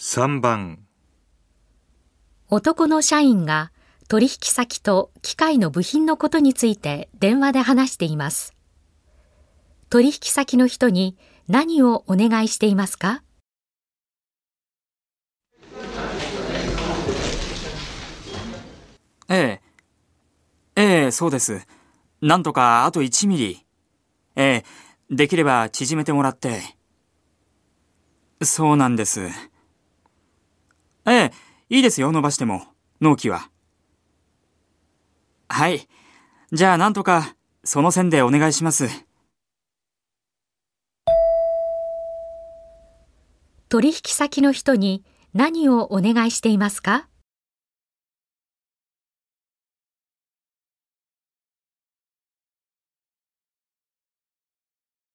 3番男の社員が取引先と機械の部品のことについて電話で話しています。取引先の人に何をお願いしていますか？ええ。ええ、そうです。なんとかあと1ミリ。ええ、できれば縮めてもらって。そうなんです。ええ、いいですよ、伸ばしても。納期は。はい。じゃあなんとか、その線でお願いします。取引先の人に何をお願いしていますか？